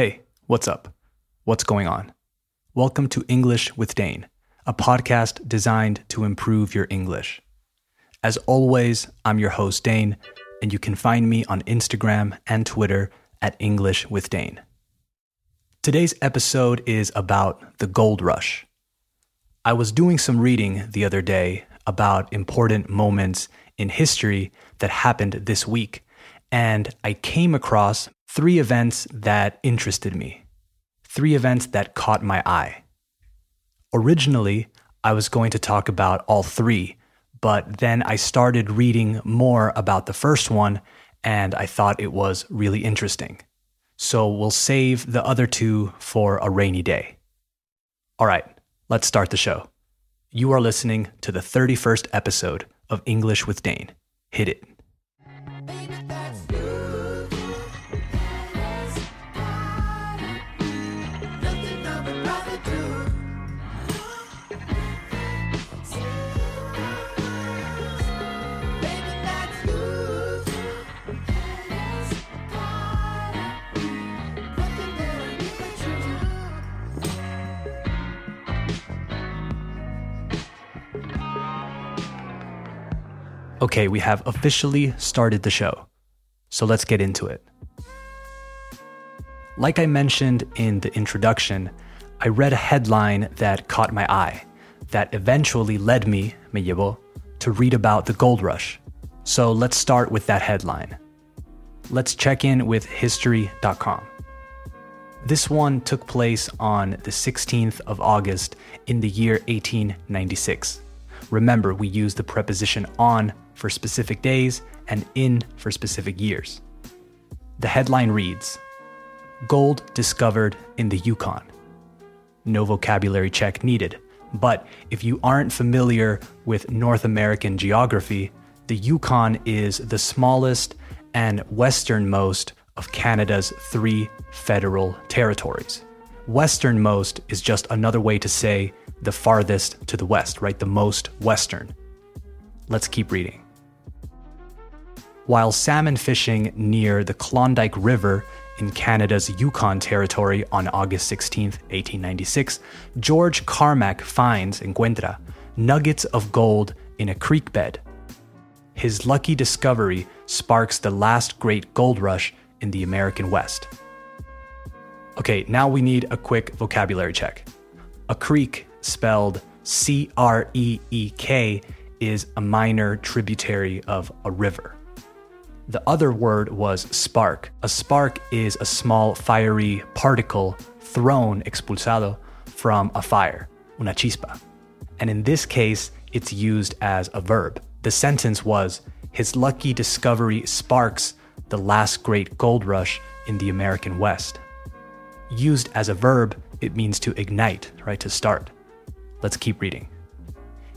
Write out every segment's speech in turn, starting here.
Hey, what's up? What's going on? Welcome to English with Dane, a podcast designed to improve your English. As always, I'm your host, Dane, and you can find me on Instagram and Twitter at English with Dane. Today's episode is about the gold rush. I was doing some reading the other day about important moments in history that happened this week, and I came across three events that interested me, three events that caught my eye. Originally, I was going to talk about all three, but then I started reading more about the first one and I thought it was really interesting. So we'll save the other two for a rainy day. All right, let's start the show. You are listening to the 31st episode of English with Dane. Hit it. Okay, we have officially started the show. So let's get into it. Like I mentioned in the introduction, I read a headline that caught my eye that eventually led me, me to read about the gold rush. So let's start with that headline. Let's check in with history.com. This one took place on the 16th of August in the year 1896. Remember, we use the preposition on for specific days and in for specific years. The headline reads Gold discovered in the Yukon. No vocabulary check needed, but if you aren't familiar with North American geography, the Yukon is the smallest and westernmost of Canada's three federal territories. Westernmost is just another way to say the farthest to the west, right? The most western. Let's keep reading. While salmon fishing near the Klondike River in Canada's Yukon Territory on August 16, 1896, George Carmack finds, encuentra, nuggets of gold in a creek bed. His lucky discovery sparks the last great gold rush in the American West. Okay, now we need a quick vocabulary check. A creek, spelled C R E E K, is a minor tributary of a river. The other word was spark. A spark is a small fiery particle thrown, expulsado, from a fire, una chispa. And in this case, it's used as a verb. The sentence was His lucky discovery sparks the last great gold rush in the American West. Used as a verb, it means to ignite, right? To start. Let's keep reading.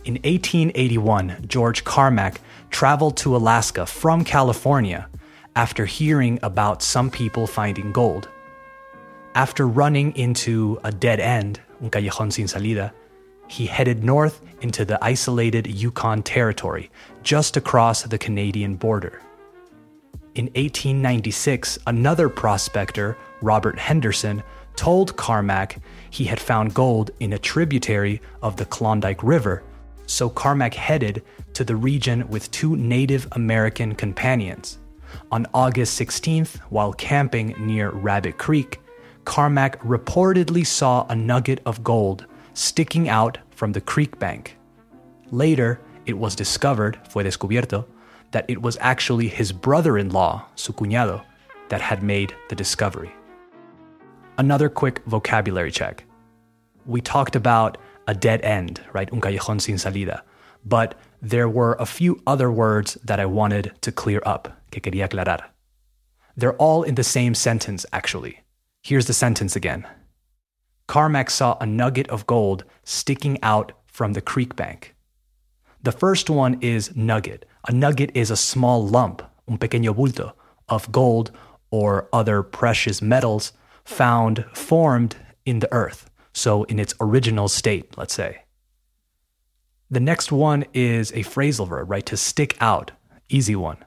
In 1881, George Carmack traveled to Alaska from California after hearing about some people finding gold. After running into a dead end, un callejón sin salida, he headed north into the isolated Yukon Territory, just across the Canadian border. In 1896, another prospector, Robert Henderson, told Carmack he had found gold in a tributary of the Klondike River so Carmack headed to the region with two Native American companions. On August 16th, while camping near Rabbit Creek, Carmack reportedly saw a nugget of gold sticking out from the creek bank. Later, it was discovered, fue descubierto, that it was actually his brother in law, su cuñado, that had made the discovery. Another quick vocabulary check. We talked about a dead end, right? Un callejón sin salida. But there were a few other words that I wanted to clear up, que quería aclarar. They're all in the same sentence, actually. Here's the sentence again Carmack saw a nugget of gold sticking out from the creek bank. The first one is nugget. A nugget is a small lump, un pequeño bulto, of gold or other precious metals found formed in the earth so in its original state, let's say. The next one is a phrasal verb, right? To stick out, easy one.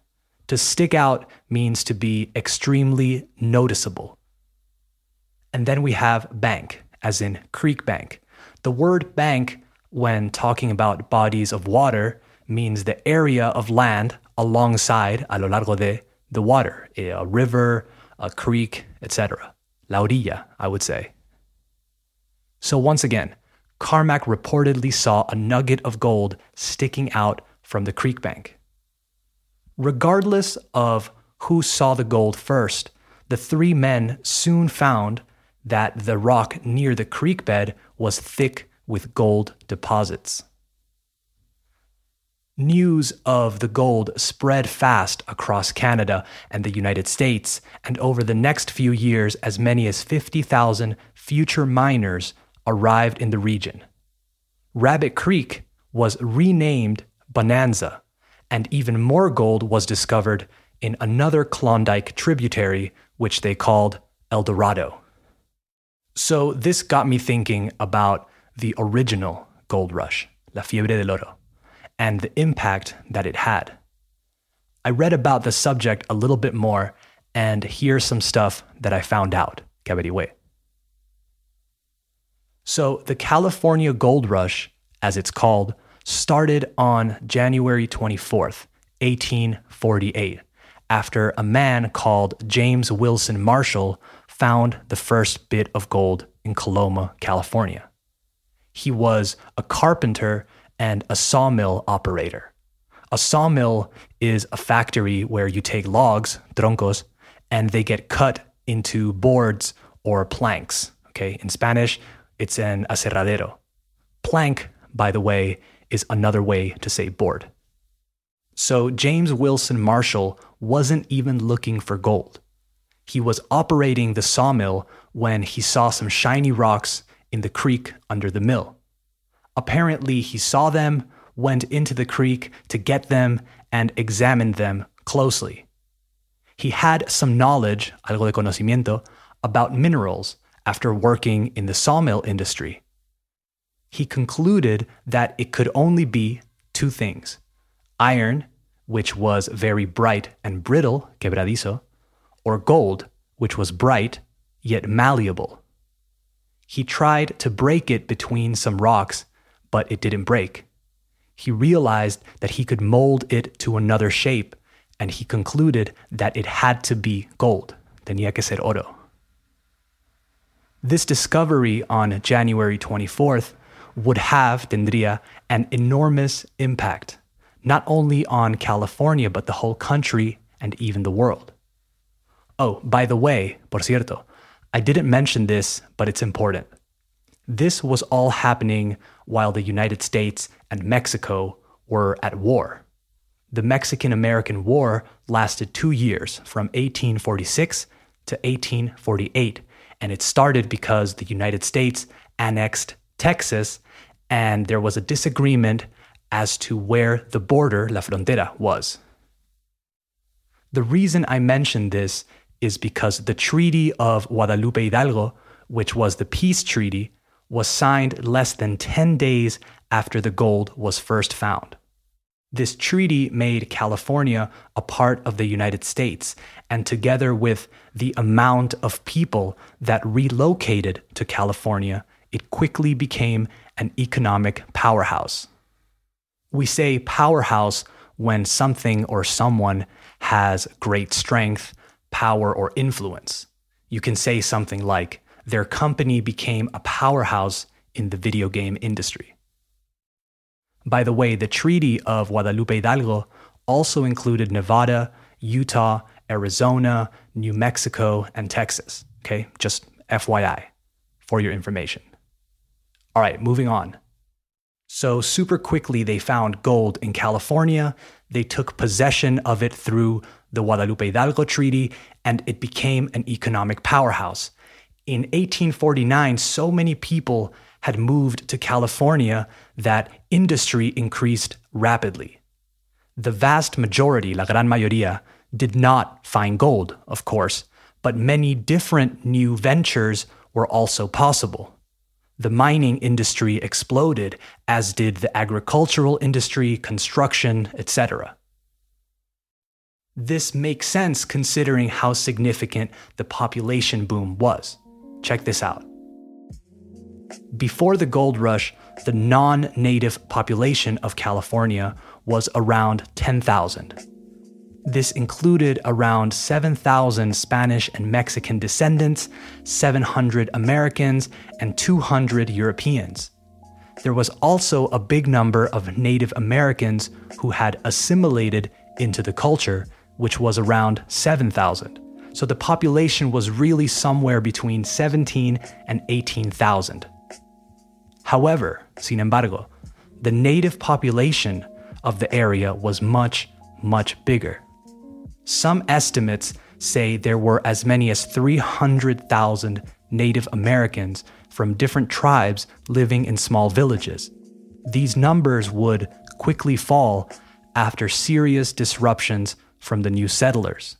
To stick out means to be extremely noticeable. And then we have bank, as in creek bank. The word bank, when talking about bodies of water, means the area of land alongside, a lo largo de, the water, a river, a creek, etc. La orilla, I would say. So once again, Carmack reportedly saw a nugget of gold sticking out from the creek bank. Regardless of who saw the gold first, the three men soon found that the rock near the creek bed was thick with gold deposits. News of the gold spread fast across Canada and the United States, and over the next few years, as many as 50,000 future miners arrived in the region. Rabbit Creek was renamed Bonanza, and even more gold was discovered in another Klondike tributary, which they called El Dorado. So, this got me thinking about the original gold rush, La Fiebre del Oro, and the impact that it had. I read about the subject a little bit more, and here's some stuff that I found out. Que So, the California Gold Rush, as it's called, started on January 24th, 1848, after a man called James Wilson Marshall found the first bit of gold in Coloma, California. He was a carpenter and a sawmill operator. A sawmill is a factory where you take logs, troncos, and they get cut into boards or planks. Okay, in Spanish, it's an aserradero. Plank, by the way, is another way to say board. So James Wilson Marshall wasn't even looking for gold. He was operating the sawmill when he saw some shiny rocks in the creek under the mill. Apparently, he saw them, went into the creek to get them, and examined them closely. He had some knowledge, algo de conocimiento, about minerals after working in the sawmill industry. He concluded that it could only be two things iron, which was very bright and brittle, quebradizo, or gold, which was bright yet malleable. He tried to break it between some rocks, but it didn't break. He realized that he could mold it to another shape, and he concluded that it had to be gold. Tenía que ser oro. This discovery on January 24th would have, tendría, an enormous impact not only on California, but the whole country and even the world. Oh, by the way, por cierto, I didn't mention this, but it's important. This was all happening while the United States and Mexico were at war. The Mexican American War lasted two years, from 1846 to 1848, and it started because the United States annexed Texas and there was a disagreement as to where the border, la frontera, was. The reason I mention this is because the Treaty of Guadalupe Hidalgo, which was the peace treaty, was signed less than 10 days after the gold was first found. This treaty made California a part of the United States, and together with the amount of people that relocated to California, it quickly became an economic powerhouse. We say powerhouse when something or someone has great strength, power, or influence. You can say something like, their company became a powerhouse in the video game industry. By the way, the Treaty of Guadalupe Hidalgo also included Nevada, Utah, Arizona, New Mexico, and Texas. Okay, just FYI for your information. All right, moving on. So, super quickly, they found gold in California. They took possession of it through the Guadalupe Hidalgo Treaty, and it became an economic powerhouse. In 1849, so many people had moved to California that industry increased rapidly. The vast majority, la gran mayoría, did not find gold, of course, but many different new ventures were also possible the mining industry exploded, as did the agricultural industry, construction, etc. This makes sense considering how significant the population boom was. check this out. Before the gold rush, the non native population of California was around 10,000. This included around 7,000 Spanish and Mexican descendants, 700 Americans, and 200 Europeans. There was also a big number of Native Americans who had assimilated into the culture, which was around 7,000. So the population was really somewhere between 17 and 18,000. However, sin embargo, the native population of the area was much, much bigger. Some estimates say there were as many as 300,000 Native Americans from different tribes living in small villages. These numbers would quickly fall after serious disruptions from the new settlers.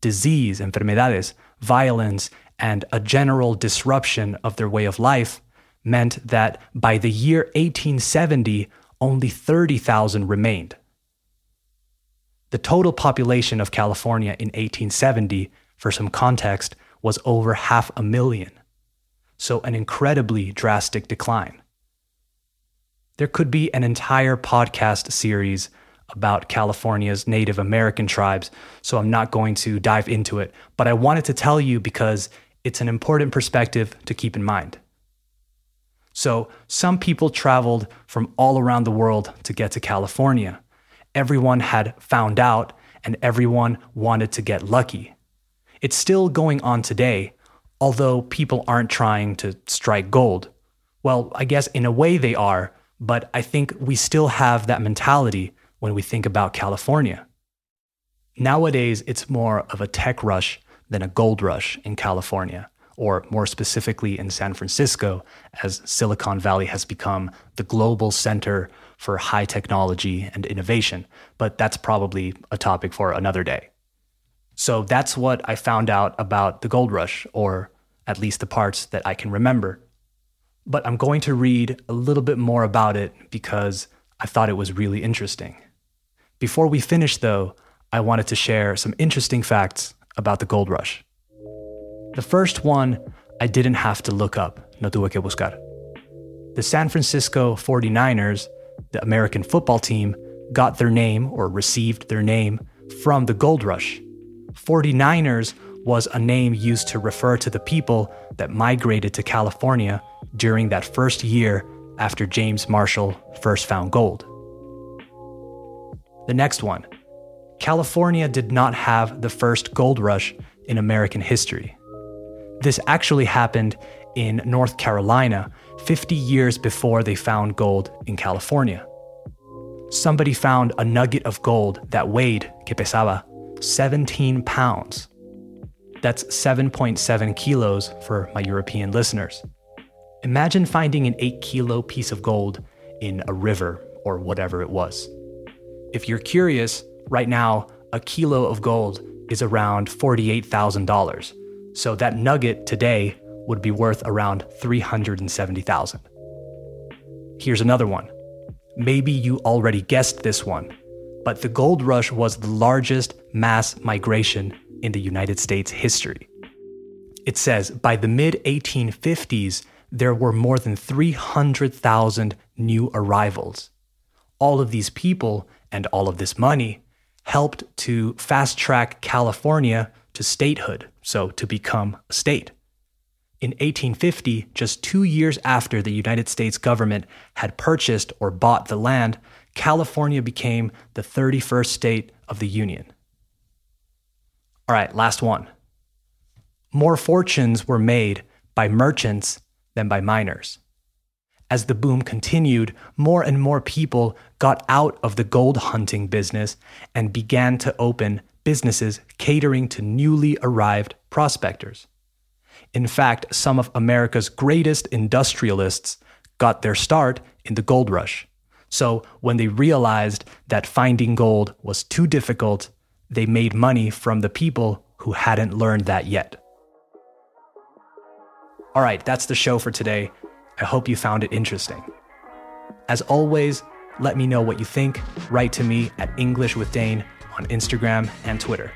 Disease, enfermedades, violence, and a general disruption of their way of life meant that by the year 1870, only 30,000 remained. The total population of California in 1870, for some context, was over half a million. So, an incredibly drastic decline. There could be an entire podcast series about California's Native American tribes, so I'm not going to dive into it, but I wanted to tell you because it's an important perspective to keep in mind. So, some people traveled from all around the world to get to California everyone had found out and everyone wanted to get lucky. It's still going on today, although people aren't trying to strike gold. Well, I guess in a way they are, but I think we still have that mentality when we think about California. Nowadays, it's more of a tech rush than a gold rush in California, or more specifically in San Francisco, as Silicon Valley has become the global center for high technology and innovation, but that's probably a topic for another day. So that's what I found out about the gold rush, or at least the parts that I can remember. But I'm going to read a little bit more about it because I thought it was really interesting. Before we finish, though, I wanted to share some interesting facts about the gold rush. The first one I didn't have to look up, no tuve que buscar. The San Francisco 49ers the American football team got their name or received their name from the gold rush. 49ers was a name used to refer to the people that migrated to California during that first year after James Marshall first found gold. The next one California did not have the first gold rush in American history. This actually happened in North Carolina 50 years before they found gold in California. Somebody found a nugget of gold that weighed, que pesaba, 17 pounds. That's 7.7 kilos for my European listeners. Imagine finding an 8 kilo piece of gold in a river or whatever it was. If you're curious, right now, a kilo of gold is around $48,000. So that nugget today would be worth around 370,000. Here's another one. Maybe you already guessed this one, but the gold rush was the largest mass migration in the United States history. It says by the mid 1850s, there were more than 300,000 new arrivals. All of these people and all of this money helped to fast track California to statehood, so to become a state. In 1850, just two years after the United States government had purchased or bought the land, California became the 31st state of the Union. All right, last one. More fortunes were made by merchants than by miners. As the boom continued, more and more people got out of the gold hunting business and began to open businesses catering to newly arrived prospectors. In fact, some of America's greatest industrialists got their start in the gold rush. So when they realized that finding gold was too difficult, they made money from the people who hadn't learned that yet. All right, that's the show for today. I hope you found it interesting. As always, let me know what you think. Write to me at English with Dane on Instagram and Twitter.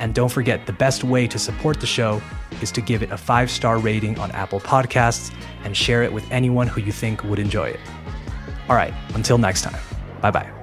And don't forget, the best way to support the show is to give it a five star rating on Apple Podcasts and share it with anyone who you think would enjoy it. All right, until next time, bye bye.